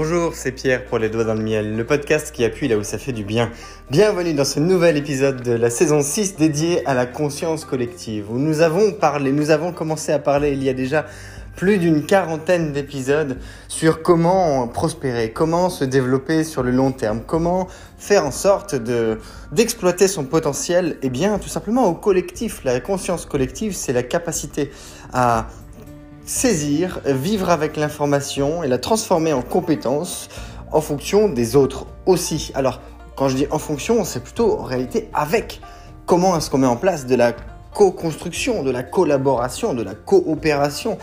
Bonjour, c'est Pierre pour Les Doigts dans le Miel, le podcast qui appuie là où ça fait du bien. Bienvenue dans ce nouvel épisode de la saison 6 dédié à la conscience collective, où nous avons parlé, nous avons commencé à parler il y a déjà plus d'une quarantaine d'épisodes sur comment prospérer, comment se développer sur le long terme, comment faire en sorte de d'exploiter son potentiel, et eh bien tout simplement au collectif. La conscience collective, c'est la capacité à saisir, vivre avec l'information et la transformer en compétence en fonction des autres aussi. Alors, quand je dis en fonction, c'est plutôt en réalité avec. Comment est-ce qu'on met en place de la co-construction, de la collaboration, de la coopération,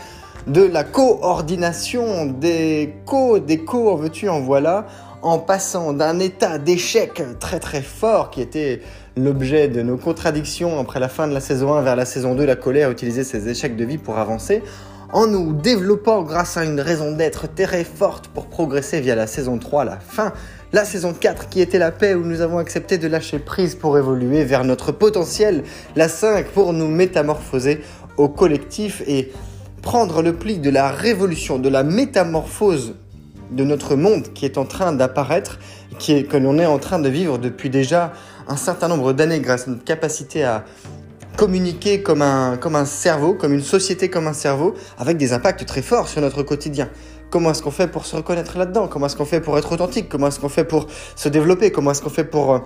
de la coordination, des co, des co, en veux-tu, en voilà, en passant d'un état d'échec très très fort qui était l'objet de nos contradictions après la fin de la saison 1 vers la saison 2, la colère, utiliser ses échecs de vie pour avancer, en nous développant grâce à une raison d'être très forte pour progresser via la saison 3, la fin, la saison 4 qui était la paix où nous avons accepté de lâcher prise pour évoluer vers notre potentiel, la 5 pour nous métamorphoser au collectif et prendre le pli de la révolution, de la métamorphose de notre monde qui est en train d'apparaître, que l'on est en train de vivre depuis déjà un certain nombre d'années grâce à notre capacité à communiquer comme un, comme un cerveau, comme une société comme un cerveau, avec des impacts très forts sur notre quotidien. Comment est-ce qu'on fait pour se reconnaître là-dedans? Comment est-ce qu'on fait pour être authentique? Comment est-ce qu'on fait pour se développer? Comment est-ce qu'on fait pour euh,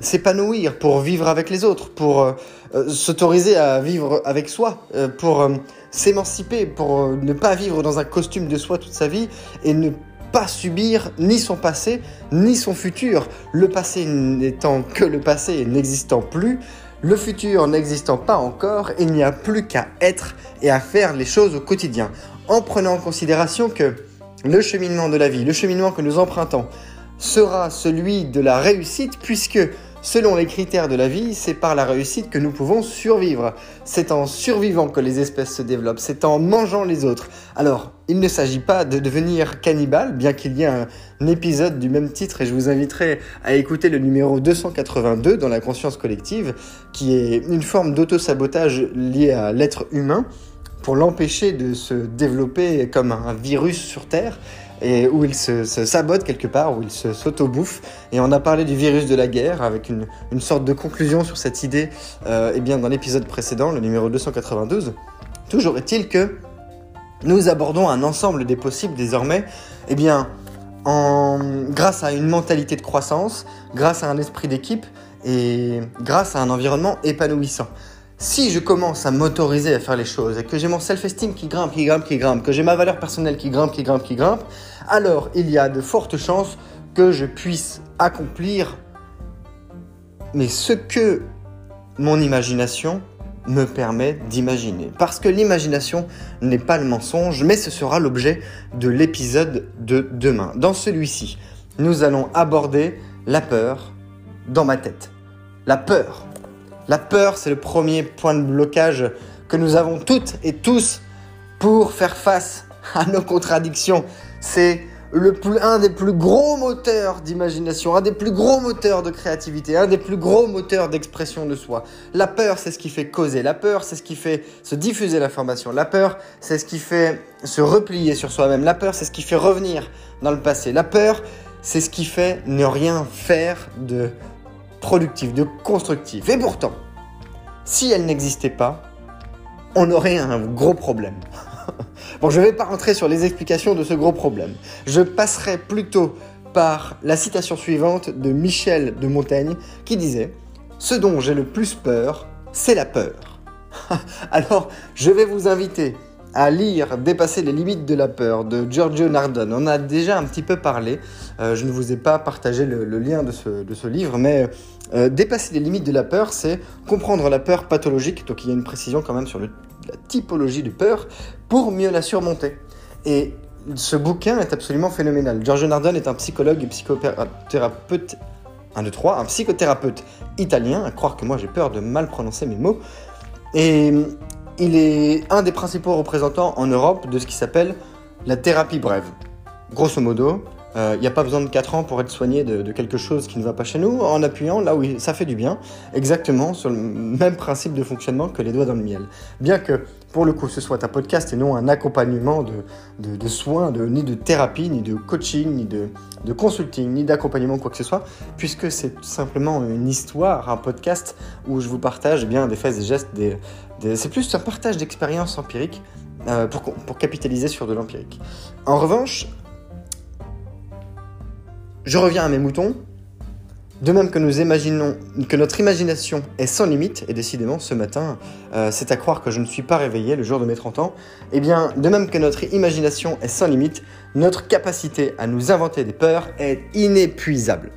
s'épanouir, pour vivre avec les autres, pour euh, euh, s'autoriser à vivre avec soi, pour s'émanciper, pour ne pas vivre dans un costume de soi toute sa vie et ne pas subir ni son passé, ni son futur. Le passé n'étant que le passé et n'existant plus, le futur n'existant pas encore, il n'y a plus qu'à être et à faire les choses au quotidien, en prenant en considération que le cheminement de la vie, le cheminement que nous empruntons, sera celui de la réussite puisque Selon les critères de la vie, c'est par la réussite que nous pouvons survivre. C'est en survivant que les espèces se développent, c'est en mangeant les autres. Alors, il ne s'agit pas de devenir cannibale, bien qu'il y ait un, épisode du même titre, et je vous inviterai à écouter le numéro 282 dans la conscience collective, qui est une forme d'auto-sabotage lié à l'être humain pour l'empêcher de se développer comme un virus sur Terre et où il se, sabote quelque part, où il se s'auto-bouffe. Et on a parlé du virus de la guerre avec une, sorte de conclusion sur cette idée euh, eh bien, dans l'épisode précédent, le numéro 292. Toujours est-il que nous abordons un ensemble des possibles désormais, eh bien, en, grâce à une mentalité de croissance, grâce à un esprit d'équipe et grâce à un environnement épanouissant. Si je commence à m'autoriser à faire les choses et que j'ai mon self-esteem qui grimpe, qui grimpe, qui grimpe, que j'ai ma valeur personnelle qui grimpe, qui grimpe, qui grimpe, alors il y a de fortes chances que je puisse accomplir. Mais ce que mon imagination me permet d'imaginer. Parce que l'imagination n'est pas le mensonge, mais ce sera l'objet de l'épisode de demain. Dans celui-ci, nous allons aborder la peur dans ma tête. La peur la peur, c'est le premier point de blocage que nous avons toutes et tous pour faire face à nos contradictions. C'est le plus, un des plus gros moteurs d'imagination, un des plus gros moteurs de créativité, un des plus gros moteurs d'expression de soi. La peur, c'est ce qui fait causer. La peur, c'est ce qui fait se diffuser l'information. La peur, c'est ce qui fait se replier sur soi-même. La peur, c'est ce qui fait revenir dans le passé. La peur, c'est ce qui fait ne rien faire de productif, de constructif. Et pourtant, si elle n'existait pas, on aurait un gros problème. bon, je ne vais pas rentrer sur les explications de ce gros problème. Je passerai plutôt par la citation suivante de Michel de Montaigne qui disait Ce dont j'ai le plus peur, c'est la peur. Alors, je vais vous inviter à lire Dépasser les limites de la peur de Giorgio Nardone. On a déjà un petit peu parlé, euh, je ne vous ai pas partagé le, lien de ce, livre, mais euh, Dépasser les limites de la peur, c'est comprendre la peur pathologique, donc il y a une précision quand même sur la typologie de peur, pour mieux la surmonter. Et ce bouquin est absolument phénoménal. Giorgio Nardone est un psychologue et psychothérapeute, un de trois, un psychothérapeute italien, à croire que moi j'ai peur de mal prononcer mes mots. Et il est un des principaux représentants en Europe de ce qui s'appelle la thérapie brève. Grosso modo, Il n'y a pas besoin de 4 ans pour être soigné de, quelque chose qui ne va pas chez nous, en appuyant là où ça fait du bien, exactement sur le même principe de fonctionnement que les doigts dans le miel. Bien que pour le coup, ce soit un podcast et non un accompagnement de, de, soins, ni de thérapie, ni de coaching, ni de, consulting, ni d'accompagnement, quoi que ce soit, puisque c'est simplement une histoire, un podcast où je vous partage eh bien, des faits et gestes, des, c'est plus un partage d'expériences empiriques euh, pour, pour capitaliser sur de l'empirique. En revanche, je reviens à mes moutons, de même que nous imaginons que notre imagination est sans limite, et décidément ce matin, euh, c'est à croire que je ne suis pas réveillé le jour de mes 30 ans, eh bien, de même que notre imagination est sans limite, notre capacité à nous inventer des peurs est inépuisable.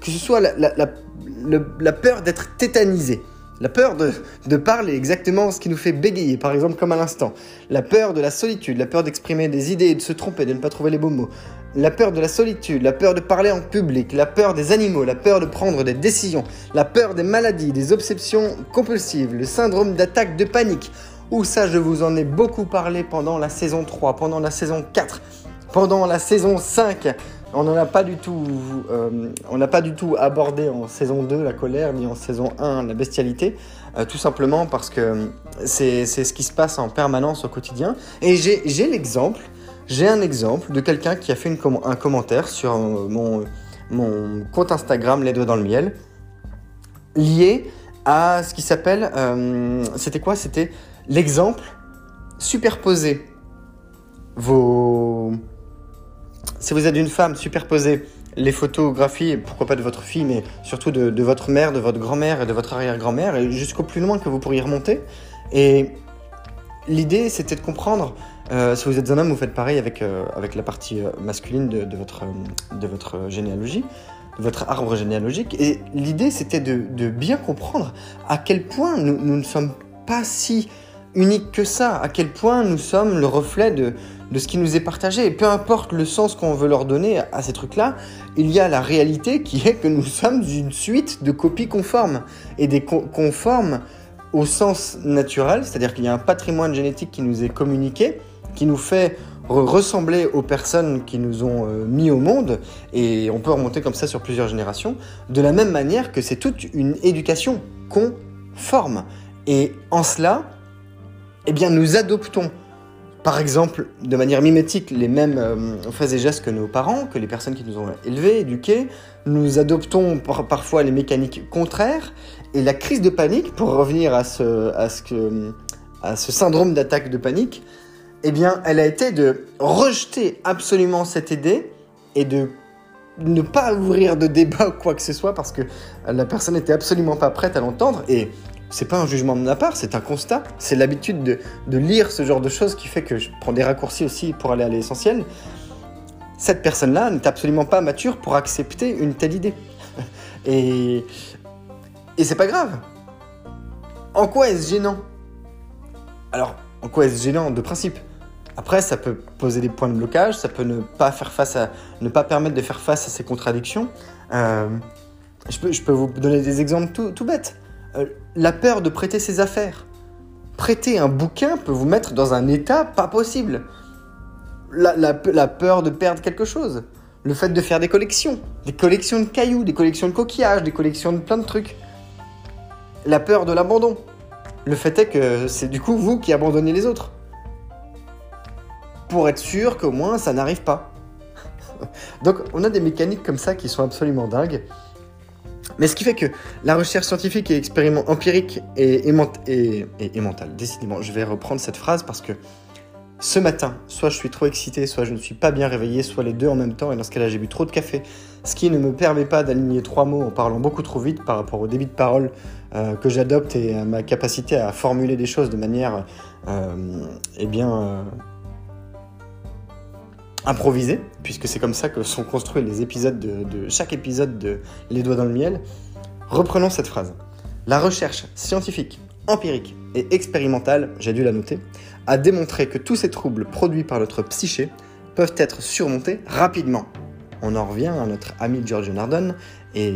Que ce soit la, peur d'être tétanisé, la peur de, parler exactement ce qui nous fait bégayer, par exemple comme à l'instant. La peur de la solitude, la peur d'exprimer des idées de se tromper, de ne pas trouver les beaux mots la peur de la solitude, la peur de parler en public, la peur des animaux, la peur de prendre des décisions, la peur des maladies, des obsessions compulsives, le syndrome d'attaque de panique. Ou ça, je vous en ai beaucoup parlé pendant la saison 3, pendant la saison 4, pendant la saison 5. On n'en a pas du tout, euh, on n'a pas du tout abordé en saison 2 la colère, ni en saison 1 la bestialité, euh, tout simplement parce que c'est ce qui se passe en permanence au quotidien. Et j'ai l'exemple j'ai un exemple de quelqu'un qui a fait un commentaire sur euh, mon, mon, compte Instagram Les Doigts dans le Miel, lié à ce qui s'appelle. Euh, c'était quoi? C'était l'exemple superposé vos. Si vous êtes une femme, superposez les photographies, pourquoi pas de votre fille, mais surtout de, de votre mère, de votre grand-mère et de votre arrière-grand-mère, et jusqu'au plus loin que vous pourriez remonter. Et l'idée, c'était de comprendre euh, si vous êtes un homme, vous faites pareil avec, euh, avec la partie euh, masculine de, votre, de votre généalogie, de votre arbre généalogique. Et l'idée, c'était de, bien comprendre à quel point nous, nous, ne sommes pas si uniques que ça, à quel point nous sommes le reflet de, de ce qui nous est partagé. Et peu importe le sens qu'on veut leur donner à ces trucs-là, il y a la réalité qui est que nous sommes une suite de copies conformes. Et des conformes au sens naturel, c'est-à-dire qu'il y a un patrimoine génétique qui nous est communiqué, qui nous fait ressembler aux personnes qui nous ont euh, mis au monde, et on peut remonter comme ça sur plusieurs générations, de la même manière que c'est toute une éducation conforme. Et en cela, eh bien, nous adoptons, par exemple, de manière mimétique, les mêmes euh, faits et gestes que nos parents, que les personnes qui nous ont élevés, éduqués. Nous adoptons parfois les mécaniques contraires. Et la crise de panique, pour revenir à ce syndrome d'attaque de panique, eh bien, elle a été de rejeter absolument cette idée et de ne pas ouvrir de débat ou quoi que ce soit parce que la personne n'était absolument pas prête à l'entendre et c'est pas un jugement de ma part, c'est un constat. C'est l'habitude de, lire ce genre de choses qui fait que je prends des raccourcis aussi pour aller à l'essentiel. Cette personne-là n'est absolument pas mature pour accepter une telle idée. Et, et c'est pas grave. En quoi est-ce gênant? Alors, en quoi est-ce gênant de principe? Après, ça peut poser des points de blocage, ça peut ne pas faire face à, ne pas permettre de faire face à ces contradictions. Euh, je, peux, vous donner des exemples tout, bêtes. Euh, la peur de prêter ses affaires. Prêter un bouquin peut vous mettre dans un état pas possible. La, la, la, peur de perdre quelque chose. Le fait de faire des collections. Des collections de cailloux, des collections de coquillages, des collections de plein de trucs. La peur de l'abandon. Le fait est que c'est du coup vous qui abandonnez les autres. Pour être sûr qu'au moins ça n'arrive pas. Donc on a des mécaniques comme ça qui sont absolument dingues. Mais ce qui fait que la recherche scientifique et expériment empirique et, et, mentale, décidément, je vais reprendre cette phrase parce que ce matin, soit je suis trop excité, soit je ne suis pas bien réveillé, soit les deux en même temps, et dans ce cas-là, j'ai bu trop de café, ce qui ne me permet pas d'aligner trois mots en parlant beaucoup trop vite par rapport au débit de parole euh, que j'adopte et à ma capacité à formuler des choses de manière euh, eh bien euh, improvisée, puisque c'est comme ça que sont construits les épisodes de, chaque épisode de Les doigts dans le miel. Reprenons cette phrase. La recherche scientifique, empirique et expérimentale, j'ai dû la noter, a démontré que tous ces troubles produits par notre psyché peuvent être surmontés rapidement. On en revient à notre ami Giorgio Nardone et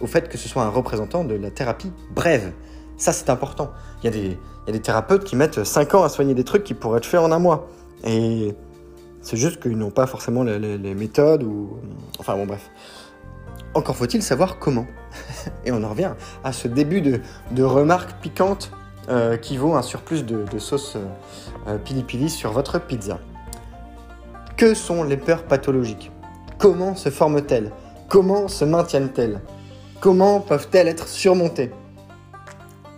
au fait que ce soit un représentant de la thérapie brève. Ça, c'est important. Il y, y, a des, thérapeutes qui mettent 5 ans à soigner des trucs qui pourraient être faits en un mois. Et C'est juste qu'ils n'ont pas forcément les, méthodes ou... Enfin bon bref. Encore faut-il savoir comment. Et on en revient à ce début de, remarques piquantes euh, qui vaut un surplus de, sauce euh, pili pili sur votre pizza. Que sont les peurs pathologiques? Comment se forment-elles? Comment se maintiennent-elles? Comment peuvent-elles être surmontées?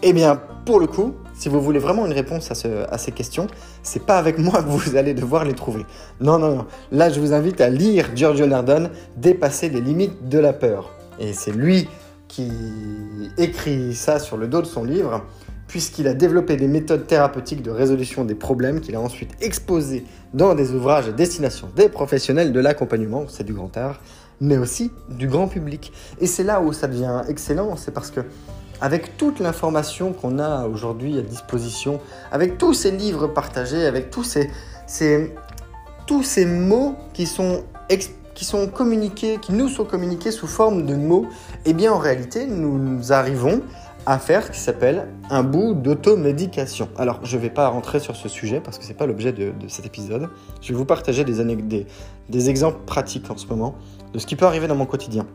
Eh bien, pour le coup, si vous voulez vraiment une réponse à, ces questions, c'est pas avec moi que vous allez devoir les trouver. Non, non, non. Là, je vous invite à lire Giorgio Nardone, Dépasser les limites de la peur. Et c'est lui qui écrit ça sur le dos de son livre, puisqu'il a développé des méthodes thérapeutiques de résolution des problèmes qu'il a ensuite exposées dans des ouvrages à destination des professionnels de l'accompagnement, c'est du grand art, mais aussi du grand public. Et c'est là où ça devient excellent, c'est parce que avec toute l'information qu'on a aujourd'hui à disposition, avec tous ces livres partagés, avec tous ces, tous ces mots qui sont, qui sont communiqués, qui nous sont communiqués sous forme de mots, eh bien en réalité, nous arrivons à faire ce qui s'appelle un bout d'automédication. Alors, je ne vais pas rentrer sur ce sujet parce que ce n'est pas l'objet de, cet épisode. Je vais vous partager des, des, des exemples pratiques en ce moment de ce qui peut arriver dans mon quotidien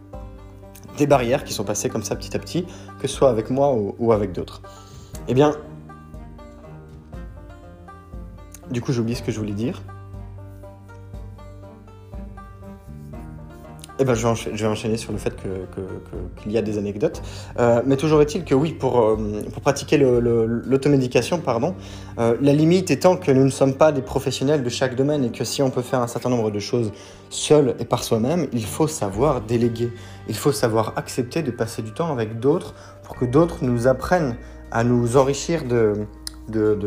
des barrières qui sont passées comme ça petit à petit, que ce soit avec moi ou, avec d'autres. Eh bien, du coup, j'ai oublié ce que je voulais dire. Eh ben, je vais, enchaîner, sur le fait qu'il y a des anecdotes. Euh, mais toujours est-il que oui, pour, euh, pour pratiquer l'automédication, pardon, euh, la limite étant que nous ne sommes pas des professionnels de chaque domaine et que si on peut faire un certain nombre de choses seul et par soi-même, il faut savoir déléguer. Il faut savoir accepter de passer du temps avec d'autres pour que d'autres nous apprennent à nous enrichir de, de,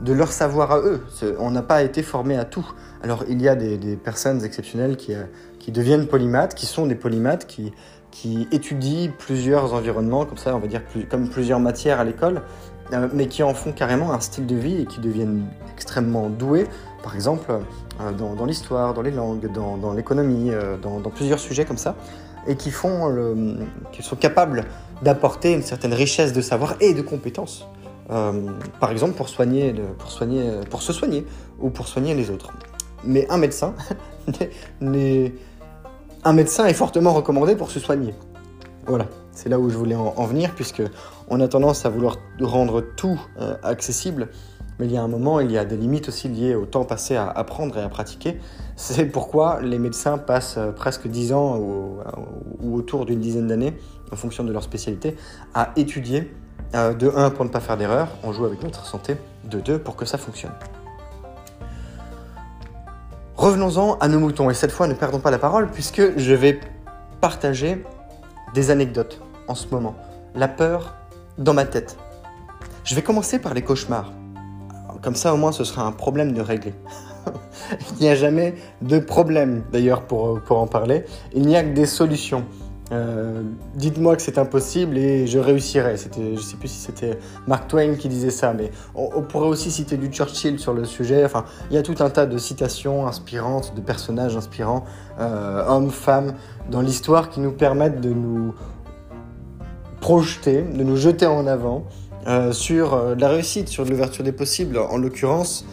de leur savoir à eux. On n'a pas été formé à tout. Alors il y a des personnes exceptionnelles qui, qui deviennent polymathes, qui sont des polymathes, qui, qui étudient plusieurs environnements, comme ça, on va dire, comme plusieurs matières à l'école, euh, mais qui en font carrément un style de vie et qui deviennent extrêmement doués, par exemple, euh, dans, l'histoire, dans les langues, dans, l'économie, euh, dans, plusieurs sujets comme ça, et qui, font qui sont capables d'apporter une certaine richesse de savoir et de compétences. par exemple, pour, soigner, pour, soigner, pour se soigner ou pour soigner les autres. Mais un médecin n'est un médecin est fortement recommandé pour se soigner. Voilà, c'est là où je voulais en, venir, puisque on a tendance à vouloir rendre tout euh, accessible, mais il y a un moment, il y a des limites aussi liées au temps passé à apprendre et à pratiquer. C'est pourquoi les médecins passent euh, presque 10 ans ou, autour d'une dizaine d'années, en fonction de leur spécialité, à étudier. Euh, de 1 pour ne pas faire d'erreur, on joue avec notre santé, de 2 pour que ça fonctionne. Revenons-en à nos moutons, et cette fois ne perdons pas la parole puisque je vais partager des anecdotes en ce moment. La peur dans ma tête. Je vais commencer par les cauchemars. Comme ça au moins ce sera un problème de régler. Il n'y a jamais de problème d'ailleurs pour, pour en parler. Il n'y a que des solutions. Euh, dites-moi que c'est impossible et je réussirai. C'était, je sais plus si c'était Mark Twain qui disait ça, mais on, pourrait aussi citer du Churchill sur le sujet. Enfin, il y a tout un tas de citations inspirantes, de personnages inspirants, euh, hommes, femmes, dans l'histoire qui nous permettent de nous projeter, de nous jeter en avant euh, sur la réussite, sur l'ouverture des possibles. En l'occurrence,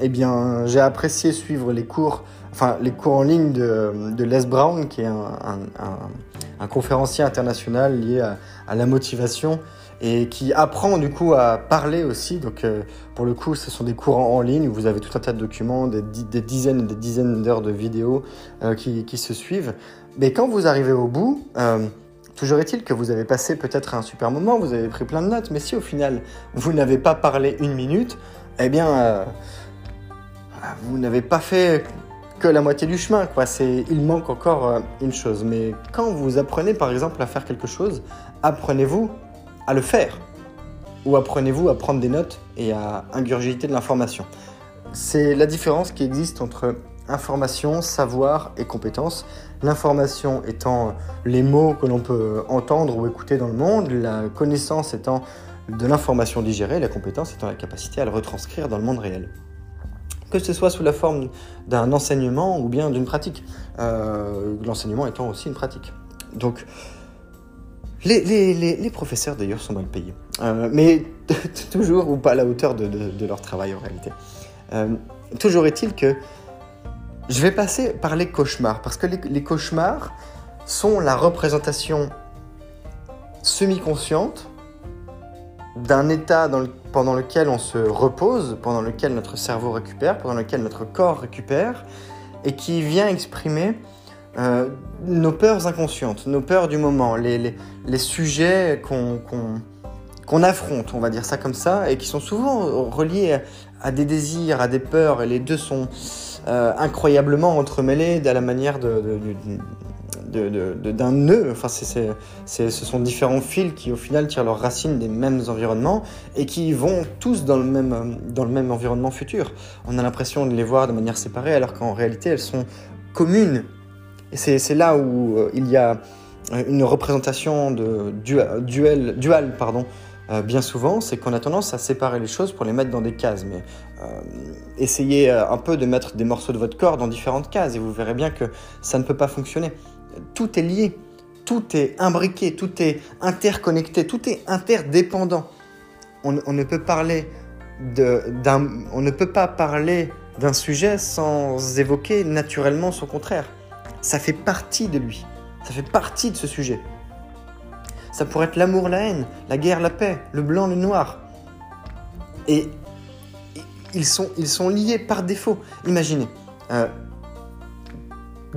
eh bien, j'ai apprécié suivre les cours enfin, les cours en ligne de, Les Brown, qui est un, conférencier international lié à, la motivation et qui apprend du coup à parler aussi. Donc, euh, pour le coup, ce sont des cours en, ligne où vous avez tout un tas de documents, des, dizaines et des dizaines d'heures de vidéos euh, qui, se suivent. Mais quand vous arrivez au bout, euh, Toujours est-il que vous avez passé peut-être un super moment, vous avez pris plein de notes, mais si au final vous n'avez pas parlé une minute, eh bien, vous n'avez pas fait que la moitié du chemin. Quoi. Il manque encore euh, une chose. Mais quand vous apprenez par exemple à faire quelque chose, apprenez-vous à le faire. Ou apprenez-vous à prendre des notes et à ingurgiter de l'information. C'est la différence qui existe entre information, savoir et compétence. L'information étant les mots que l'on peut entendre ou écouter dans le monde, la connaissance étant de l'information digérée, la compétence étant la capacité à le retranscrire dans le monde réel que ce soit sous la forme d'un enseignement ou bien d'une pratique. Euh, l'enseignement étant aussi une pratique. Donc, les, professeurs d'ailleurs sont mal payés, euh, mais toujours ou pas à la hauteur de, leur travail en réalité. Euh, toujours est-il que Je vais passer par les cauchemars, parce que les, cauchemars sont la représentation semi-consciente d'un état pendant lequel on se repose, pendant lequel notre cerveau récupère, pendant lequel notre corps récupère, et qui vient exprimer euh, nos peurs inconscientes, nos peurs du moment, les, sujets qu'on affronte, on va dire ça comme ça, et qui sont souvent reliés à, des désirs, à des peurs, et les deux sont euh, incroyablement entremêlés à la manière d'un nœud. Enfin, ce sont différents fils qui, au final, tirent leurs racines des mêmes environnements et qui vont tous dans le même, dans le même environnement futur. On a l'impression de les voir de manière séparée, alors qu'en réalité, elles sont communes et c'est là où euh, il y a euh, une représentation de dual, pardon, euh, bien souvent, c'est qu'on a tendance à séparer les choses pour les mettre dans des cases. Mais essayez un peu de mettre des morceaux de votre corps dans différentes cases et vous verrez bien que ça ne peut pas fonctionner. Tout est lié, tout est imbriqué, tout est interconnecté, tout est interdépendant. On, ne peut pas parler d'un sujet sans évoquer naturellement son contraire ça fait partie de lui. Ça fait partie de ce sujet. Ça pourrait être l'amour, la haine, la guerre, la paix, le blanc, le noir. Et ils sont, ils sont liés par défaut. Imaginez, euh,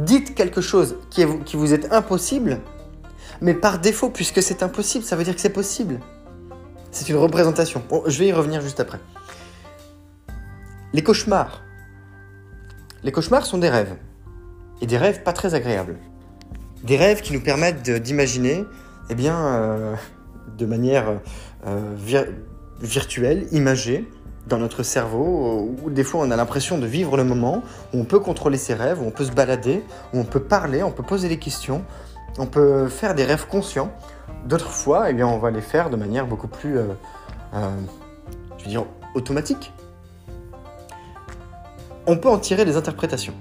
dites quelque chose qui, vous est impossible, mais par défaut, puisque c'est impossible, ça veut dire que c'est possible. C'est une représentation. je vais y revenir juste après. Les cauchemars. Les cauchemars sont des rêves et des rêves pas très agréables. Des rêves qui nous permettent d'imaginer, eh bien, euh, de manière euh, virtuelle, imagée, dans notre cerveau, où des fois on a l'impression de vivre le moment, où on peut contrôler ses rêves, où on peut se balader, où on peut parler, on peut poser des questions, on peut faire des rêves conscients. D'autres fois, eh bien, on va les faire de manière beaucoup plus, euh, je veux dire, automatique. On peut en tirer des interprétations.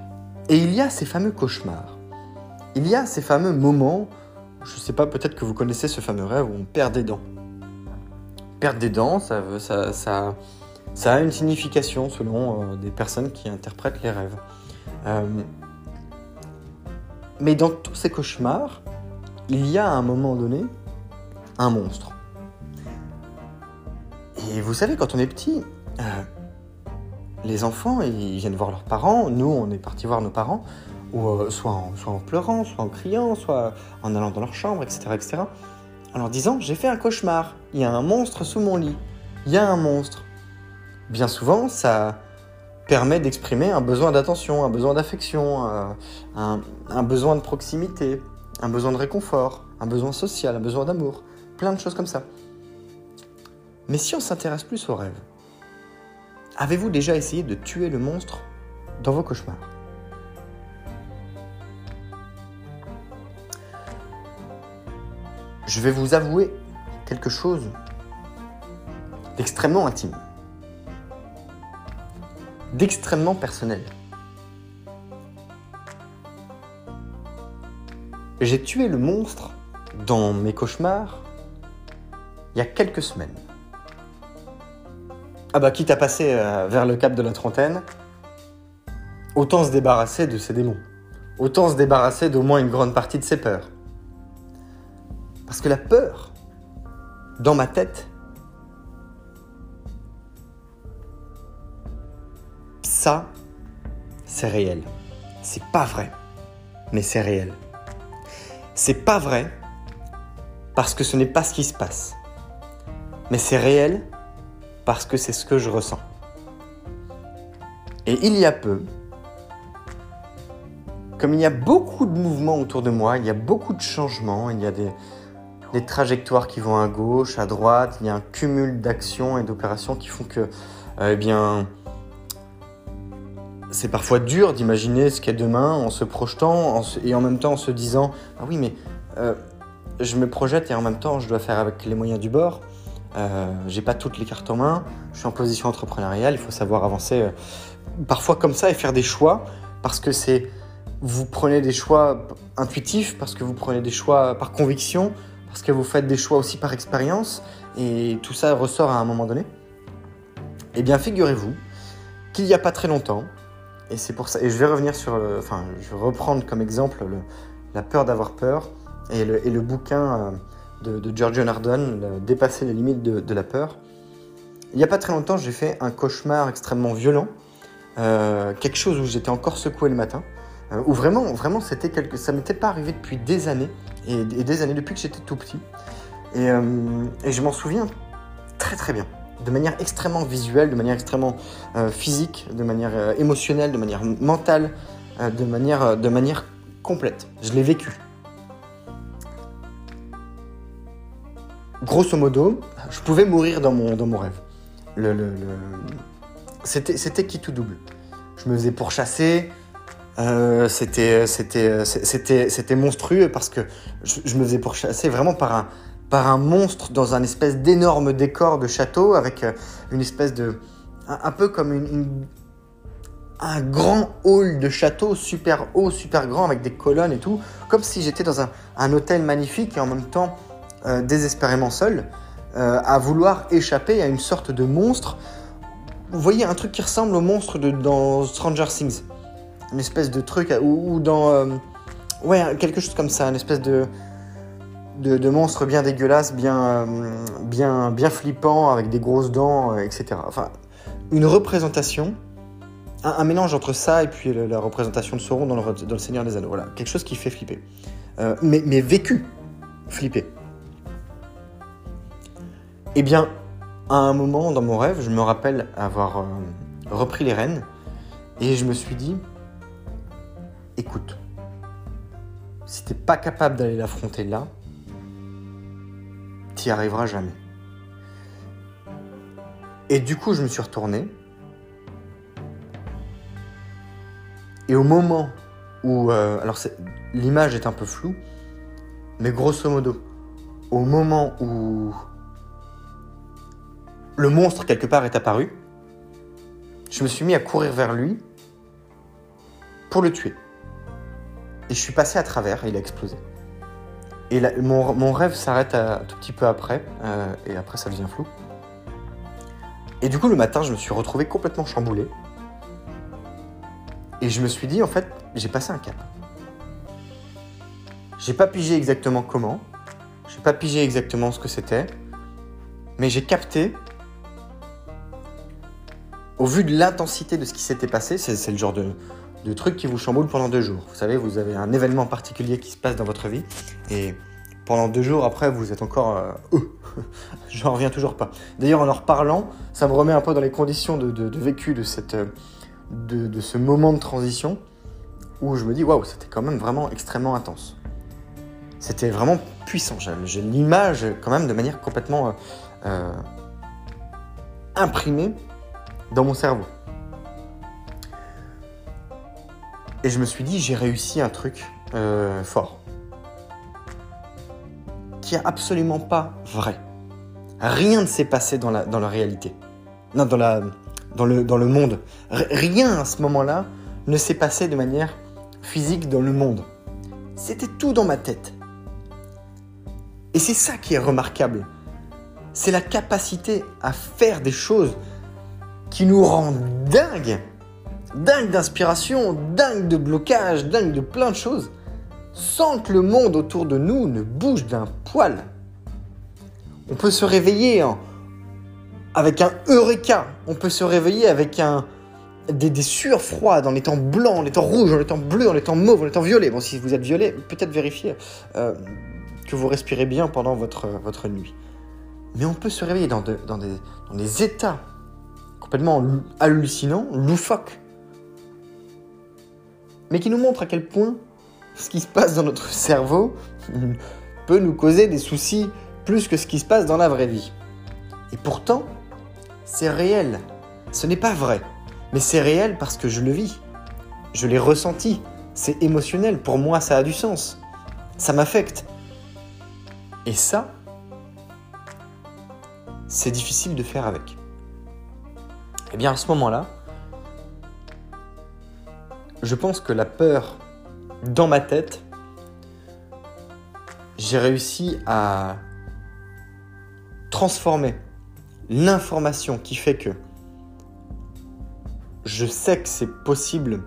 Et il y a ces fameux cauchemars. Il y a ces fameux moments, je ne sais pas, peut-être que vous connaissez ce fameux rêve où on perd des dents. Perdre des dents, ça, ça, ça, ça a une signification selon euh, des personnes qui interprètent les rêves. Euh, mais dans tous ces cauchemars, il y a à un moment donné un monstre. Et vous savez, quand on est petit, euh, les enfants, ils viennent voir leurs parents. Nous, on est parti voir nos parents, ou, soit, en, soit en pleurant, soit en criant, soit en allant dans leur chambre, etc. etc. en leur disant J'ai fait un cauchemar, il y a un monstre sous mon lit, il y a un monstre. Bien souvent, ça permet d'exprimer un besoin d'attention, un besoin d'affection, euh, un, un besoin de proximité, un besoin de réconfort, un besoin social, un besoin d'amour, plein de choses comme ça. Mais si on s'intéresse plus aux rêves, Avez-vous déjà essayé de tuer le monstre dans vos cauchemars? Je vais vous avouer quelque chose d'extrêmement intime, d'extrêmement personnel. J'ai tué le monstre dans mes cauchemars il y a quelques semaines. Ah bah quitte à passer euh, vers le cap de la trentaine, autant se débarrasser de ses démons. Autant se débarrasser d'au moins une grande partie de ses peurs. Parce que la peur, dans ma tête, ça, c'est réel. C'est pas vrai, mais c'est réel. C'est pas vrai parce que ce n'est pas ce qui se passe. Mais c'est réel parce que c'est ce que je ressens. Et il y a peu, comme il y a beaucoup de mouvements autour de moi, il y a beaucoup de changements, il y a des, trajectoires qui vont à gauche, à droite, il y a un cumul d'actions et d'opérations qui font que, eh bien, c'est parfois dur d'imaginer ce qu'est demain en se projetant et en même temps en se disant Ah oui, mais euh, je me projette et en même temps je dois faire avec les moyens du bord. Euh, j'ai pas toutes les cartes en main, je suis en position entrepreneuriale, il faut savoir avancer euh, parfois comme ça et faire des choix parce que c'est vous prenez des choix intuitifs, parce que vous prenez des choix par conviction, parce que vous faites des choix aussi par expérience et tout ça ressort à un moment donné. Eh bien, figurez-vous qu'il n'y a pas très longtemps, et c'est pour ça. Et je vais revenir sur. enfin, je vais reprendre comme exemple la peur d'avoir peur et le, bouquin euh, de, Giorgio Nardone, Dépasser les limites de, la peur. Il n'y a pas très longtemps, j'ai fait un cauchemar extrêmement violent. Euh, quelque chose où j'étais encore secoué le matin. Euh, où vraiment, vraiment, c'était ça m'était pas arrivé depuis des années. Et, des années, depuis que j'étais tout petit. Et, et je m'en souviens très très bien de manière extrêmement visuelle, de manière extrêmement euh, physique, de manière euh, émotionnelle, de manière mentale, euh, de, manière, de complète. Je l'ai vécu. Grosso modo, je pouvais mourir dans mon, rêve. C'était qui tout double. Je me faisais pourchasser, c'était monstrueux parce que je, me faisais pourchasser vraiment par un, par un monstre dans un espèce d'énorme décor de château avec euh, une espèce de. un, peu comme une, un grand hall de château super haut, super grand avec des colonnes et tout, comme si j'étais dans un, un, hôtel magnifique et en même temps euh, désespérément seul, euh, à vouloir échapper à une sorte de monstre. Vous voyez un truc qui ressemble au monstre de, dans Stranger Things, une espèce de truc ou, ou dans ouais quelque chose comme ça, une espèce de de, monstres bien dégueulasses, bien, euh, bien, bien flippants, avec des grosses dents, euh, etc. Enfin, une représentation, un, mélange entre ça et puis la, représentation de Sauron dans le, dans le, Seigneur des Anneaux. Voilà, quelque chose qui fait flipper. Euh, mais, mais vécu, flipper. Eh bien, à un moment dans mon rêve, je me rappelle avoir repris les rênes et je me suis dit, écoute, si t'es pas capable d'aller l'affronter là, t'y arriveras jamais. Et du coup, je me suis retourné. Et au moment où... Euh, alors, l'image est un peu floue, mais grosso modo, au moment où le monstre quelque part est apparu, je me suis mis à courir vers lui pour le tuer. Et je suis passé à travers il a explosé. Et mon, rêve s'arrête un tout petit peu après, euh, et après ça devient flou. Et du coup, le matin, je me suis retrouvé complètement chamboulé. Et je me suis dit, en fait, j'ai passé un cap. J'ai pas pigé exactement comment, j'ai pas pigé exactement ce que c'était, mais j'ai capté, au vu de l'intensité de ce qui s'était passé, c'est le genre de, de trucs qui vous chamboulent pendant deux jours. Vous savez, vous avez un événement particulier qui se passe dans votre vie et pendant deux jours après, vous êtes encore. Euh, euh J'en reviens toujours pas. D'ailleurs, en en reparlant, ça me remet un peu dans les conditions de, vécu de, de, ce moment de transition où je me dis waouh, c'était quand même vraiment extrêmement intense. C'était vraiment puissant. J'ai l'image quand même de manière complètement euh, euh imprimée dans mon cerveau. Et je me suis dit, j'ai réussi un truc euh, fort. Qui est absolument pas vrai. Rien ne s'est passé dans la, dans la réalité. Non, dans, la, dans, le, dans le monde. rien à ce moment-là ne s'est passé de manière physique dans le monde. C'était tout dans ma tête. Et c'est ça qui est remarquable. C'est la capacité à faire des choses qui nous rendent dingues dingue d'inspiration, dingue de blocage, dingue de plein de choses, sans que le monde autour de nous ne bouge d'un poil. On peut se réveiller avec un eureka, on peut se réveiller avec un, des, sueurs froides en étant blanc, en étant rouge, en étant bleu, en étant mauve, en étant violet. Bon, si vous êtes violet, peut-être vérifier euh, que vous respirez bien pendant votre, votre nuit. Mais on peut se réveiller dans, dans, des, dans des états complètement hallucinants, loufoques, mais qui nous montre à quel point ce qui se passe dans notre cerveau peut nous causer des soucis plus que ce qui se passe dans la vraie vie. Et pourtant, c'est réel. Ce n'est pas vrai, mais c'est réel parce que je le vis. Je l'ai ressenti. C'est émotionnel. Pour moi, ça a du sens. Ça m'affecte. Et ça, c'est difficile de faire avec. Et eh bien à ce moment-là, je pense que la peur dans ma tête, j'ai réussi à transformer l'information qui fait que je sais que c'est possible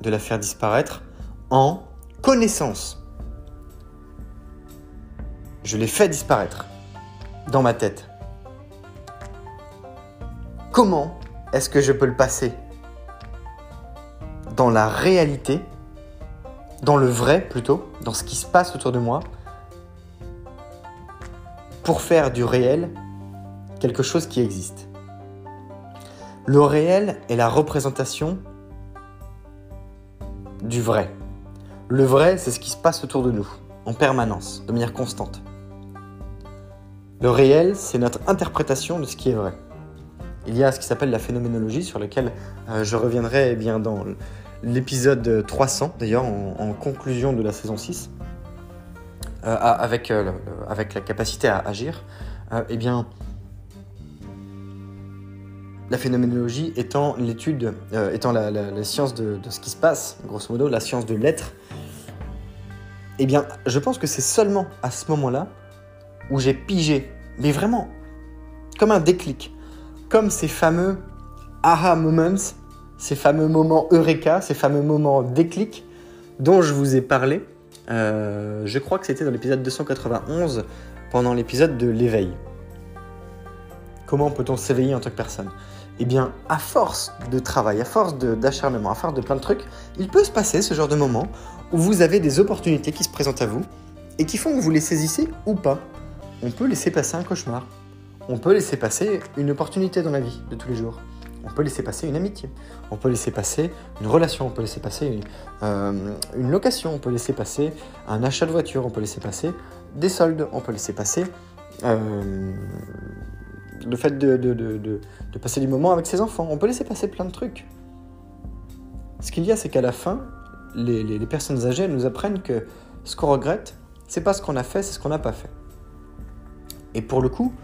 de la faire disparaître en connaissance. Je l'ai fait disparaître dans ma tête. Comment est-ce que je peux le passer? Dans la réalité, dans le vrai plutôt, dans ce qui se passe autour de moi, pour faire du réel quelque chose qui existe. Le réel est la représentation du vrai. Le vrai, c'est ce qui se passe autour de nous, en permanence, de manière constante. Le réel, c'est notre interprétation de ce qui est vrai. Il y a ce qui s'appelle la phénoménologie, sur lequel euh, je reviendrai eh bien, dans l'épisode 300, d'ailleurs, en, conclusion de la saison 6, euh, avec, euh, avec la capacité à agir. eh bien, la phénoménologie étant l'étude, étant la, science de, de, ce qui se passe, grosso modo, la science de l'être, eh bien, je pense que c'est seulement à ce moment-là où j'ai pigé, mais vraiment, comme un déclic, comme ces fameux aha moments, ces fameux moments eureka, ces fameux moments déclic dont je vous ai parlé. Euh, je crois que c'était dans l'épisode 291, pendant l'épisode de l'éveil. Comment peut-on s'éveiller en tant que personne? Eh bien, à force de travail, à force d'acharnement, à force de plein de trucs, il peut se passer ce genre de moment où vous avez des opportunités qui se présentent à vous et qui font que vous les saisissez ou pas on peut laisser passer un cauchemar. On peut laisser passer une opportunité dans la vie de tous les jours. On peut laisser passer une amitié. On peut laisser passer une relation. On peut laisser passer une, euh, location. On peut laisser passer un achat de voiture. On peut laisser passer des soldes. On peut laisser passer euh, le fait de, passer du moment avec ses enfants. On peut laisser passer plein de trucs. Ce qu'il y a, c'est qu'à la fin, les, les personnes âgées nous apprennent que ce qu'on regrette, c'est pas ce qu'on a fait, c'est ce qu'on n'a pas fait. Et pour le coup,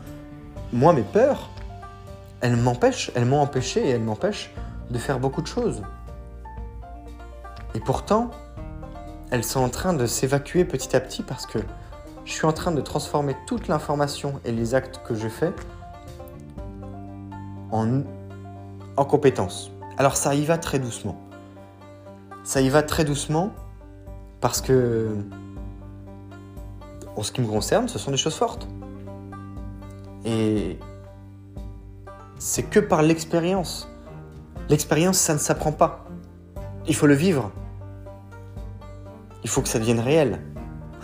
moi, mes peurs, elles m'empêchent, elles m'ont empêché et elles m'empêchent de faire beaucoup de choses. Et pourtant, elles sont en train de s'évacuer petit à petit parce que je suis en train de transformer toute l'information et les actes que je fais en, en compétences. Alors ça y va très doucement. Ça y va très doucement parce que, en ce qui me concerne, ce sont des choses fortes. Et c'est que par l'expérience. L'expérience, ça ne s'apprend pas. Il faut le vivre. Il faut que ça devienne réel.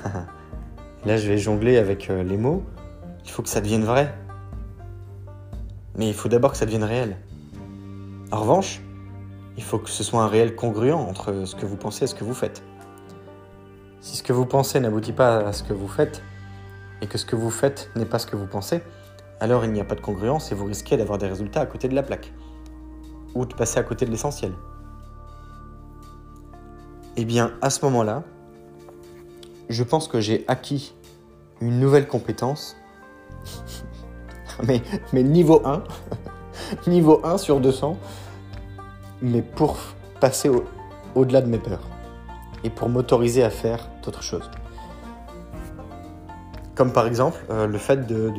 Là, je vais jongler avec euh, les mots. Il faut que ça devienne vrai. Mais il faut d'abord que ça devienne réel. En revanche, il faut que ce soit un réel congruent entre ce que vous pensez et ce que vous faites. Si ce que vous pensez n'aboutit pas à ce que vous faites, et que ce que vous faites n'est pas ce que vous pensez, alors il n'y a pas de congruence et vous risquez d'avoir des résultats à côté de la plaque. Ou de passer à côté de l'essentiel. Eh bien, à ce moment-là, je pense que j'ai acquis une nouvelle compétence. mais, niveau 1, niveau 1 sur 200, mais pour passer au-delà de mes peurs. Et pour m'autoriser à faire d'autres choses. Comme par exemple euh, le fait de,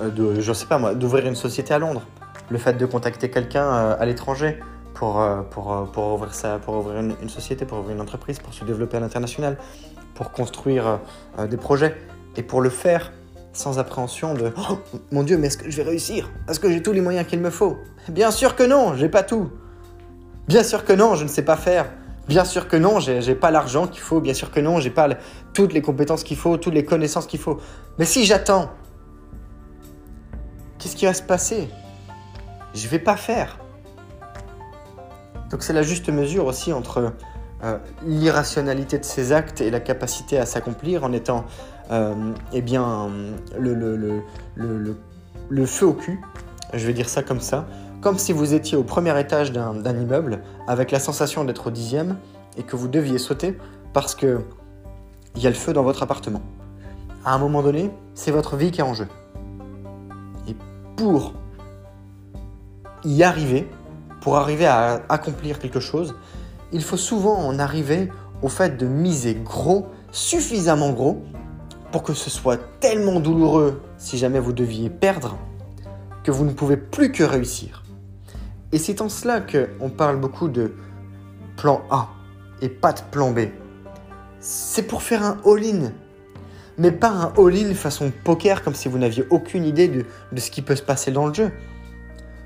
euh, de, je sais pas moi, d'ouvrir une société à Londres, le fait de contacter quelqu'un euh, à l'étranger pour, ça, pour ouvrir une, société, pour ouvrir une entreprise, pour se développer à l'international, pour construire des projets et pour le faire sans appréhension de oh, mon Dieu, mais est-ce que je vais réussir? Est-ce que j'ai tous les moyens qu'il me faut? Bien sûr que non, j'ai pas tout. Bien sûr que non, je ne sais pas faire. Bien sûr que non, j'ai pas l'argent qu'il faut. Bien sûr que non, j'ai pas toutes les compétences qu'il faut, toutes les connaissances qu'il faut. Mais si j'attends, qu'est-ce qui va se passer? Je vais pas faire. Donc c'est la juste mesure aussi entre euh, l'irrationalité de ses actes et la capacité à s'accomplir en étant euh, eh bien, le, le, feu au cul, je vais dire ça comme ça, comme si vous étiez au premier étage d'un immeuble avec la sensation d'être au dixième et que vous deviez sauter parce que il y a le feu dans votre appartement. À un moment donné, c'est votre vie qui est en jeu. Et pour y arriver, pour arriver à accomplir quelque chose, il faut souvent en arriver au fait de miser gros, suffisamment gros, pour que ce soit tellement douloureux si jamais vous deviez perdre, que vous ne pouvez plus que réussir. Et c'est en cela qu'on parle beaucoup de plan A et pas de plan B. C'est pour faire un all-in. Mais pas un all-in façon poker comme si vous n'aviez aucune idée de, de, ce qui peut se passer dans le jeu.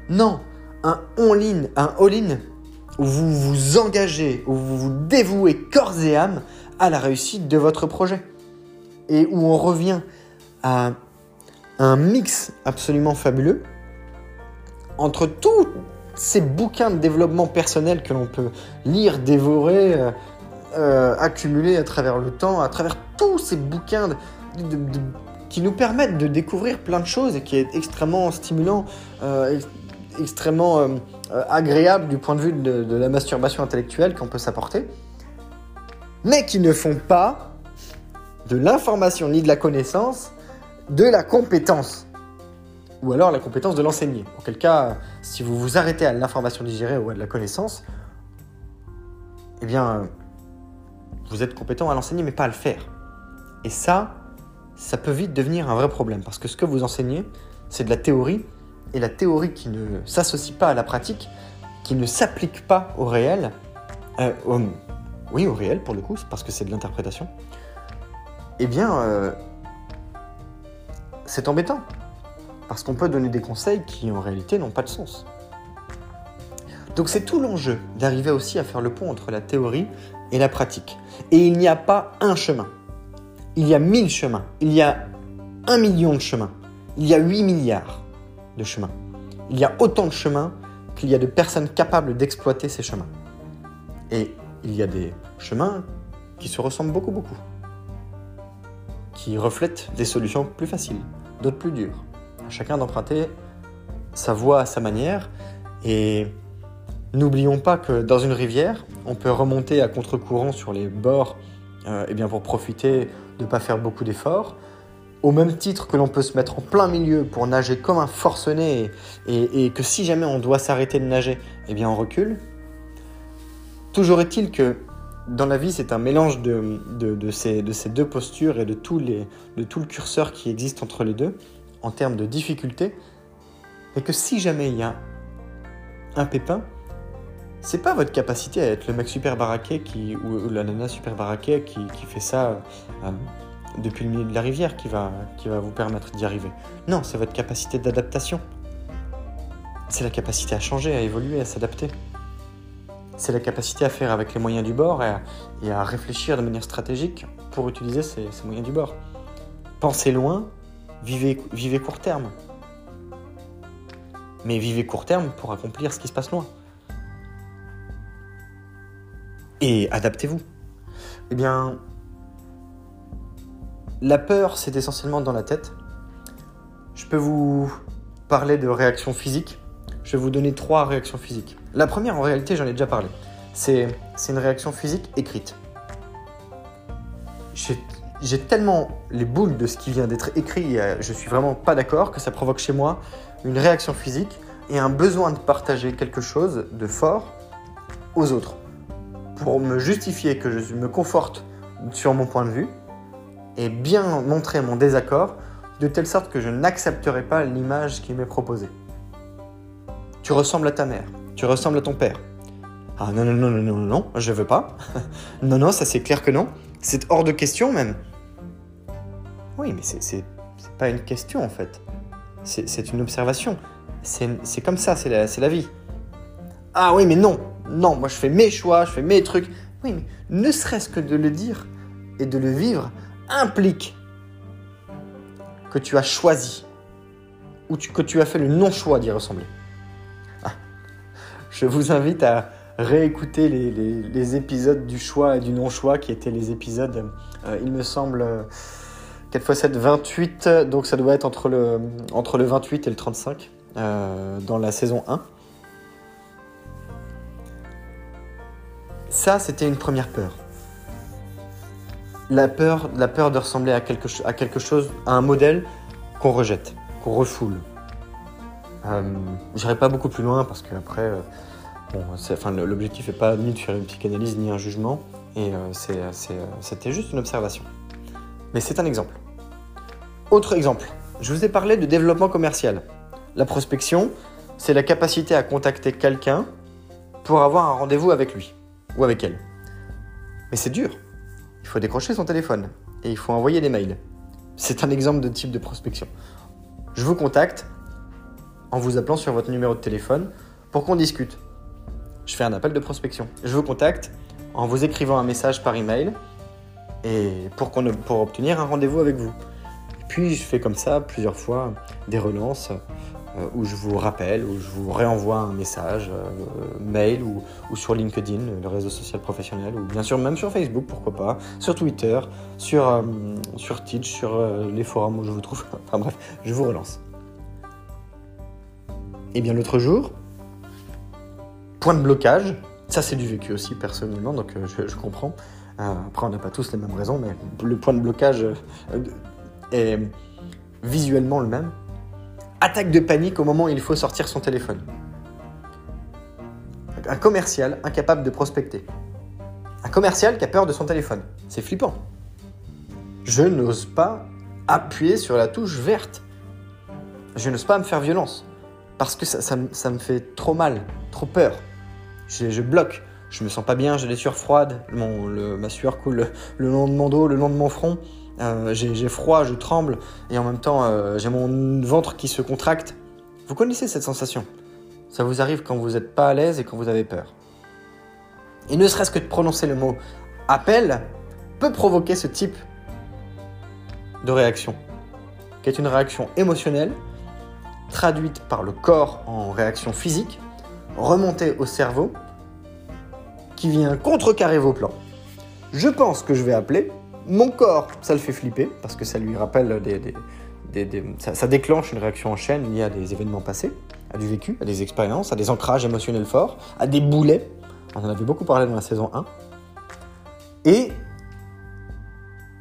Non, un all-in, un all-in où vous vous engagez, où vous vous dévouez corps et âme à la réussite de votre projet. Et où on revient à un mix absolument fabuleux entre tous ces bouquins de développement personnel que l'on peut lire, dévorer, euh, euh, accumuler à travers le temps, à travers tous ces bouquins qui nous permettent de découvrir plein de choses et qui est extrêmement stimulant, euh, extrêmement agréable du point de vue de, de la masturbation intellectuelle qu'on peut s'apporter, mais qui ne font pas de l'information ni de la connaissance de la compétence. Ou alors la compétence de l'enseigner. Auquel cas, si vous vous arrêtez à l'information digérée ou à de la connaissance, eh bien, vous êtes compétent à l'enseigner, mais pas à le faire. Et ça, ça peut vite devenir un vrai problème. Parce que ce que vous enseignez, c'est de la théorie. Et la théorie qui ne s'associe pas à la pratique, qui ne s'applique pas au réel, euh, oui, au réel pour le coup, parce que c'est de l'interprétation, eh bien, euh, c'est embêtant. Parce qu'on peut donner des conseils qui en réalité n'ont pas de sens. Donc c'est tout l'enjeu d'arriver aussi à faire le pont entre la théorie et la pratique. Et il n'y a pas un chemin. Il y a mille chemins. Il y a un million de chemins. Il y a 8 milliards Il y a autant de chemins qu'il y a de personnes capables d'exploiter ces chemins. Et il y a des chemins qui se ressemblent beaucoup beaucoup. Qui reflètent des solutions plus faciles d'autres plus durs. Chacun d'emprunter sa voie à sa manière. Et n'oublions pas que dans une rivière, on peut remonter à contre-courant sur les bords euh, eh bien pour profiter de ne pas faire beaucoup d'efforts. Au même titre que l'on peut se mettre en plein milieu pour nager comme un forcené et, que si jamais on doit s'arrêter de nager, eh bien on recule. Toujours est-il que dans la vie, c'est un mélange de, ces, de, ces, deux postures et de, tout le curseur qui existe entre les deux en termes de difficulté. Et que si jamais il y a un pépin, c'est pas votre capacité à être le mec super baraqué qui, ou, la nana super baraqué qui, qui fait ça euh, depuis le milieu de la rivière qui va, qui va vous permettre d'y arriver. Non, c'est votre capacité d'adaptation. C'est la capacité à changer, à évoluer, à s'adapter c'est la capacité à faire avec les moyens du bord et à, réfléchir de manière stratégique pour utiliser ces, moyens du bord. Pensez loin, vivez, vivez court terme. Mais vivez court terme pour accomplir ce qui se passe loin. Et adaptez-vous. Eh bien, la peur, c'est essentiellement dans la tête. Je peux vous parler de réactions physiques. Je vais vous donner trois réactions physiques. La première, en réalité, j'en ai déjà parlé. C'est une réaction physique écrite. J'ai tellement les boules de ce qui vient d'être écrit, je suis vraiment pas d'accord, que ça provoque chez moi une réaction physique et un besoin de partager quelque chose de fort aux autres. Pour me justifier que je me conforte sur mon point de vue et bien montrer mon désaccord de telle sorte que je n'accepterai pas l'image qui m'est proposée. Tu ressembles à ta mère. Tu ressembles à ton père. Ah non, non, non, non, non, non, je veux pas. non, non, ça c'est clair que non. C'est hors de question même. Oui, mais c'est pas une question en fait. C'est une observation. C'est comme ça, c'est la, la vie. Ah oui, mais non, non, moi je fais mes choix, je fais mes trucs. Oui, mais ne serait-ce que de le dire et de le vivre implique que tu as choisi ou que tu as fait le non-choix d'y ressembler je vous invite à réécouter les, épisodes du choix et du non-choix qui étaient les épisodes, euh, il me semble, 4 x 7, 28, donc ça doit être entre le, entre le 28 et le 35 euh, dans la saison 1. Ça, c'était une première peur. La peur, la de ressembler à quelque, chose, à un modèle qu'on rejette, qu'on refoule, euh, J'irai pas beaucoup plus loin parce qu'après, euh, bon, enfin, l'objectif n'est pas ni de faire une psychanalyse ni un jugement, et euh, euh, c'était juste une observation. Mais c'est un exemple. Autre exemple, je vous ai parlé de développement commercial. La prospection, c'est la capacité à contacter quelqu'un pour avoir un rendez-vous avec lui ou avec elle. Mais c'est dur. Il faut décrocher son téléphone et il faut envoyer des mails. C'est un exemple de type de prospection. Je vous contacte en vous appelant sur votre numéro de téléphone pour qu'on discute. Je fais un appel de prospection. Je vous contacte en vous écrivant un message par email et pour, pour obtenir un rendez-vous avec vous. puis je fais comme ça plusieurs fois des relances où je vous rappelle, où je vous réenvoie un message, euh, mail ou, sur LinkedIn, le réseau social professionnel, ou bien sûr même sur Facebook, pourquoi pas, sur Twitter, sur, euh, sur Teach, sur les forums où je vous trouve. enfin bref, je vous relance. Et bien l'autre jour, point de blocage, ça c'est du vécu aussi personnellement, donc je comprends. après on n'a pas tous les mêmes raisons, mais le point de blocage est visuellement le même attaque de panique au moment où il faut sortir son téléphone. Un commercial incapable de prospecter. Un commercial qui a peur de son téléphone. C'est flippant. Je n'ose pas appuyer sur la touche verte. Je n'ose pas me faire violence. Parce que ça, me fait trop mal, trop peur. Je, bloque. Je me sens pas bien, j'ai les sueurs froides, ma sueur coule le long de mon dos, le long de mon front. Euh, j'ai froid, je tremble, et en même temps, euh, j'ai mon ventre qui se contracte. Vous connaissez cette sensation? Ça vous arrive quand vous n'êtes pas à l'aise et quand vous avez peur. Et ne serait-ce que de prononcer le mot appel peut provoquer ce type de réaction, qui est une réaction émotionnelle, traduite par le corps en réaction physique, remontée au cerveau, qui vient contrecarrer vos plans. Je pense que je vais appeler, mon corps, ça le fait flipper parce que ça lui rappelle des, ça, déclenche une réaction en chaîne liée à des événements passés, à du vécu, à des expériences, à des ancrages émotionnels forts, à des boulets. On en avait beaucoup parlé dans la saison 1. Et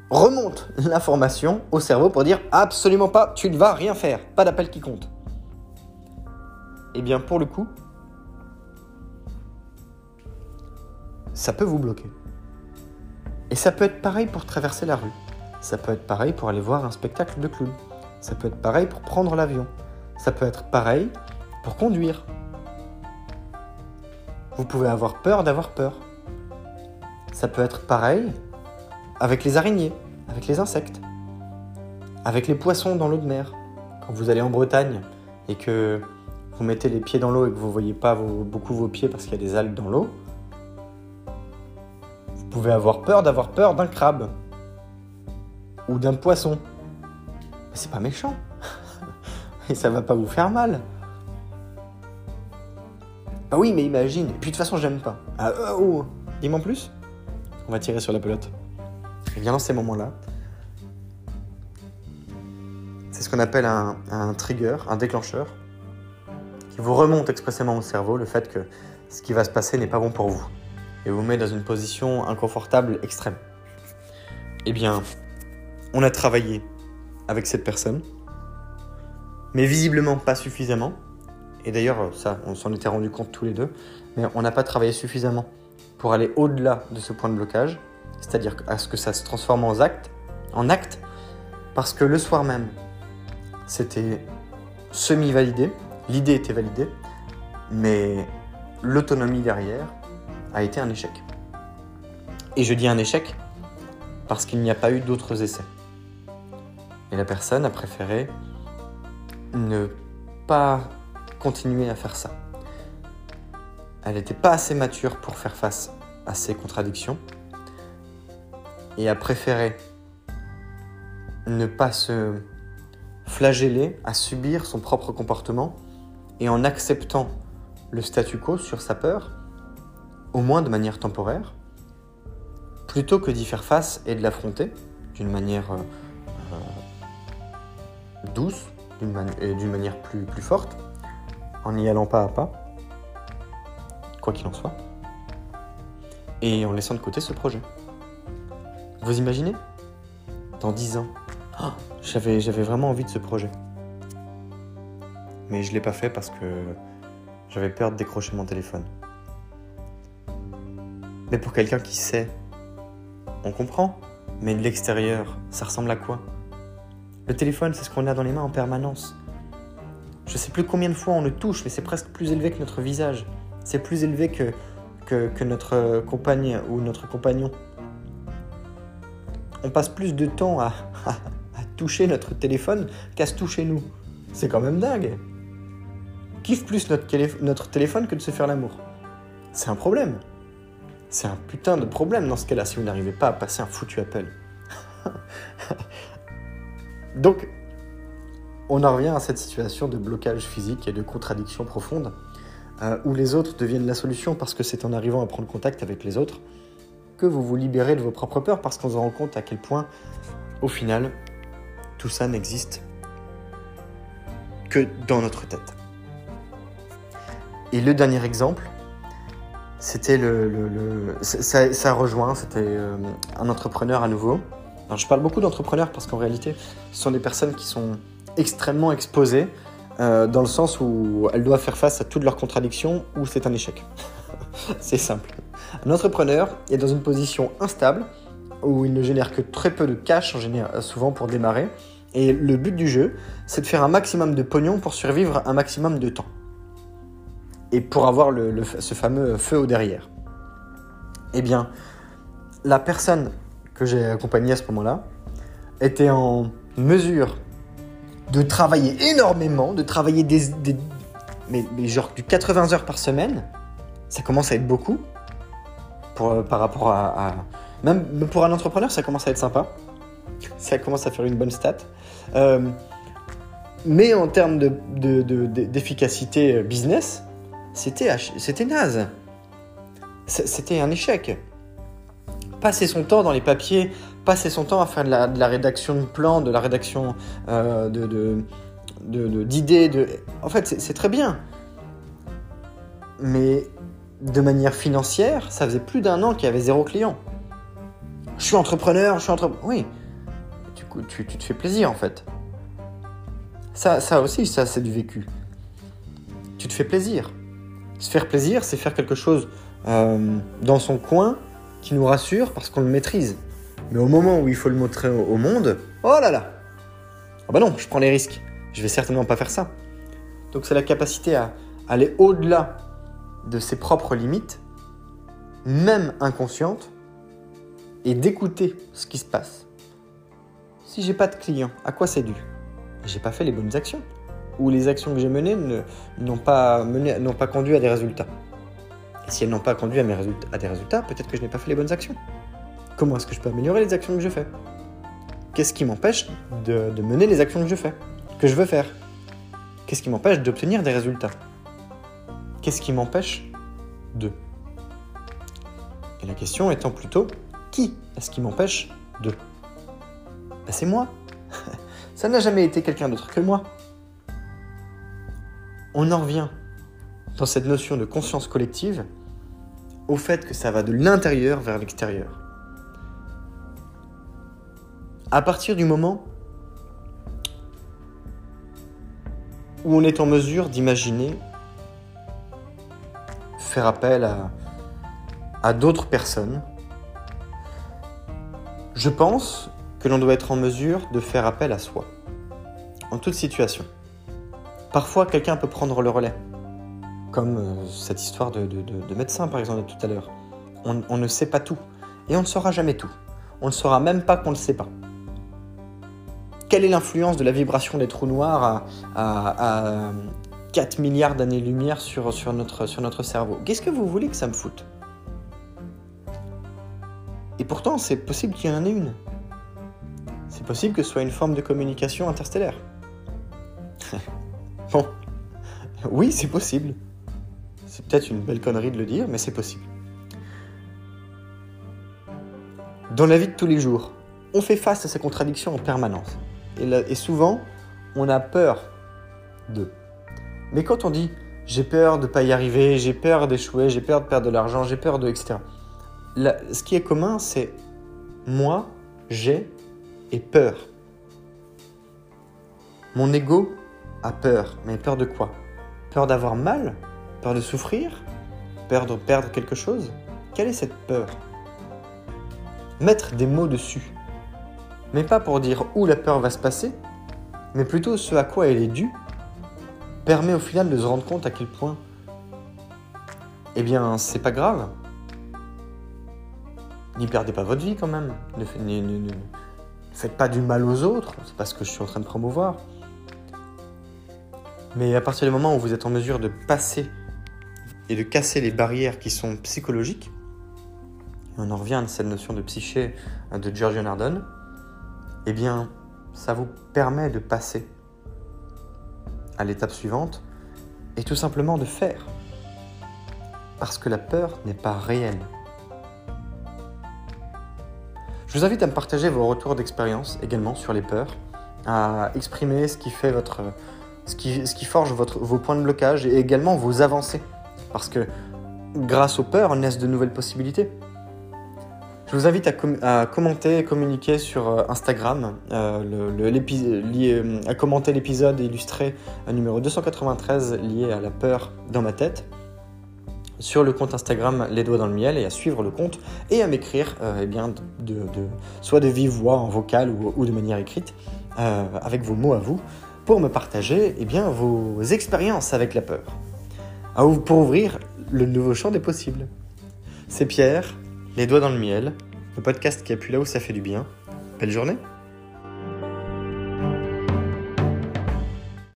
remonte l'information au cerveau pour dire absolument pas, tu ne vas rien faire, pas d'appel qui compte. Eh bien, pour le coup, ça peut vous bloquer. Et ça peut être pareil pour traverser la rue. Ça peut être pareil pour aller voir un spectacle de clown. Ça peut être pareil pour prendre l'avion. Ça peut être pareil pour conduire. Vous pouvez avoir peur d'avoir peur. Ça peut être pareil avec les araignées, avec les insectes, avec les poissons dans l'eau de mer. Quand vous allez en Bretagne et que vous mettez les pieds dans l'eau et que vous ne voyez pas beaucoup vos pieds parce qu'il y a des algues dans l'eau, pouvez avoir peur d'avoir peur d'un crabe ou d'un poisson. C'est pas méchant. Et ça va pas vous faire mal. Ah oui, mais imagine. Et puis de toute façon, j'aime pas. Ah, euh, oh. Dis-moi en plus. On va tirer sur la pelote. Et bien dans ces moments-là, c'est ce qu'on appelle un, un, trigger, un déclencheur, qui vous remonte expressément au cerveau le fait que ce qui va se passer n'est pas bon pour vous et vous met dans une position inconfortable extrême. Eh bien, on a travaillé avec cette personne, mais visiblement pas suffisamment. Et d'ailleurs, ça, on s'en était rendu compte tous les deux, mais on n'a pas travaillé suffisamment pour aller au-delà de ce point de blocage, c'est-à-dire à ce que ça se transforme en acte, en acte, parce que le soir même, c'était semi-validé, l'idée était validée, mais l'autonomie derrière, a été un échec. Et je dis un échec parce qu'il n'y a pas eu d'autres essais. Et la personne a préféré ne pas continuer à faire ça. Elle n'était pas assez mature pour faire face à ces contradictions et a préféré ne pas se flageller à subir son propre comportement et en acceptant le statu quo sur sa peur, au moins de manière temporaire, plutôt que d'y faire face et de l'affronter d'une manière euh, douce et d'une manière plus, forte, en y allant pas à pas, quoi qu'il en soit, et en laissant de côté ce projet. Vous imaginez? Dans dix ans, oh, j'avais vraiment envie de ce projet. Mais je ne l'ai pas fait parce que j'avais peur de décrocher mon téléphone. Mais pour quelqu'un qui sait, on comprend. Mais de l'extérieur, ça ressemble à quoi? Le téléphone, c'est ce qu'on a dans les mains en permanence. Je sais plus combien de fois on le touche, mais c'est presque plus élevé que notre visage. C'est plus élevé que, que, notre compagne ou notre compagnon. On passe plus de temps à, à, toucher notre téléphone qu'à se toucher nous. C'est quand même dingue. Kiffe plus notre téléphone que de se faire l'amour. C'est un problème. C'est un putain de problème dans ce cas-là si vous n'arrivez pas à passer un foutu appel. Donc, on en revient à cette situation de blocage physique et de contradiction profonde, euh, où les autres deviennent la solution parce que c'est en arrivant à prendre contact avec les autres que vous vous libérez de vos propres peurs, parce qu'on se rend compte à quel point, au final, tout ça n'existe que dans notre tête. Et le dernier exemple, c'était le, ça, rejoint, c'était euh, un entrepreneur à nouveau. je parle beaucoup d'entrepreneurs parce qu'en réalité, ce sont des personnes qui sont extrêmement exposées euh, dans le sens où elles doivent faire face à toutes leurs contradictions ou c'est un échec. c'est simple. Un entrepreneur est dans une position instable où il ne génère que très peu de cash en souvent pour démarrer. Et le but du jeu, c'est de faire un maximum de pognon pour survivre un maximum de temps et pour avoir ce fameux feu au derrière. Eh bien, la personne que j'ai accompagnée à ce moment-là était en mesure de travailler énormément, de travailler des, mais, genre du 80 heures par semaine. Ça commence à être beaucoup pour, euh, par rapport à, Même pour un entrepreneur, ça commence à être sympa. Ça commence à faire une bonne stat. Euh, mais en termes d'efficacité de, business, c'était, naze. C'était un échec. Passer son temps dans les papiers, passer son temps à faire de la, rédaction de plans, de la rédaction euh, de, d'idées. De, En fait, c'est, très bien. Mais de manière financière, ça faisait plus d'un an qu'il y avait zéro client. Je suis entrepreneur, je suis entrepreneur. Oui. Du coup, tu, tu te fais plaisir en fait. Ça, ça aussi, ça, c'est du vécu. Tu te fais plaisir. Se faire plaisir, c'est faire quelque chose euh, dans son coin qui nous rassure parce qu'on le maîtrise. Mais au moment où il faut le montrer au, monde, oh là là Ah bah non, je prends les risques. Je vais certainement pas faire ça. Donc c'est la capacité à aller au-delà de ses propres limites, même inconscientes, et d'écouter ce qui se passe. Si j'ai pas de client, à quoi c'est dû? J'ai pas fait les bonnes actions ou les actions que j'ai menées n'ont pas, conduit à des résultats. Et si elles n'ont pas conduit à, des résultats, peut-être que je n'ai pas fait les bonnes actions. Comment est-ce que je peux améliorer les actions que je fais? Qu'est-ce qui m'empêche de, de mener les actions que je fais, que je veux faire? Qu'est-ce qui m'empêche d'obtenir des résultats? Qu'est-ce qui m'empêche de? Et la question étant plutôt, qui est-ce qui m'empêche de? Ben, C'est moi. Ça n'a jamais été quelqu'un d'autre que moi on en revient dans cette notion de conscience collective au fait que ça va de l'intérieur vers l'extérieur. À partir du moment où on est en mesure d'imaginer faire appel à, d'autres personnes, je pense que l'on doit être en mesure de faire appel à soi, en toute situation. Parfois, quelqu'un peut prendre le relais, comme euh, cette histoire de, médecin, par exemple, de tout à l'heure. On, ne sait pas tout, et on ne saura jamais tout. On ne saura même pas qu'on ne le sait pas. Quelle est l'influence de la vibration des trous noirs à, 4 milliards d'années-lumière sur, sur, notre, sur notre cerveau? Qu'est-ce que vous voulez que ça me foute? Et pourtant, c'est possible qu'il y en ait une. C'est possible que ce soit une forme de communication interstellaire. Oui, c'est possible. C'est peut-être une belle connerie de le dire, mais c'est possible. Dans la vie de tous les jours, on fait face à ces contradictions en permanence. Et, souvent, on a peur de. Mais quand on dit j'ai peur de ne pas y arriver, j'ai peur d'échouer, j'ai peur de perdre de l'argent, j'ai peur de. etc. ce qui est commun, c'est moi, j'ai et peur. Mon ego a peur. Mais peur de quoi? Peur d'avoir mal? Peur de souffrir? Peur de perdre quelque chose? Quelle est cette peur? Mettre des mots dessus. Mais pas pour dire où la peur va se passer, mais plutôt ce à quoi elle est due. permet au final de se rendre compte à quel point, eh bien, c'est pas grave. N'y perdez pas votre vie quand même. Ne, faites pas du mal aux autres. C'est pas ce que je suis en train de promouvoir. Mais à partir du moment où vous êtes en mesure de passer et de casser les barrières qui sont psychologiques, on en revient à cette notion de psyché de Giorgio Nardone, eh bien, ça vous permet de passer à l'étape suivante et tout simplement de faire. Parce que la peur n'est pas réelle. Je vous invite à me partager vos retours d'expérience également sur les peurs, à exprimer ce qui fait votre, ce qui, forge vos points de blocage et également vos avancées. Parce que grâce aux peurs naissent de nouvelles possibilités. Je vous invite à, commenter et communiquer sur euh, Instagram, euh, euh, à commenter l'épisode illustré numéro 293 lié à la peur dans ma tête sur le compte Instagram Les Doigts dans le Miel et à suivre le compte et à m'écrire eh soit de vive voix en vocal ou, de manière écrite avec vos mots à vous pour me partager eh bien, vos expériences avec la peur. pour ouvrir le nouveau champ des possibles. C'est Pierre, les doigts dans le miel, le podcast qui appuie là où ça fait du bien. Belle journée